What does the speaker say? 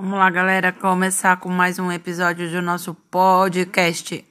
Vamos lá, galera, começar com mais um episódio do nosso podcast.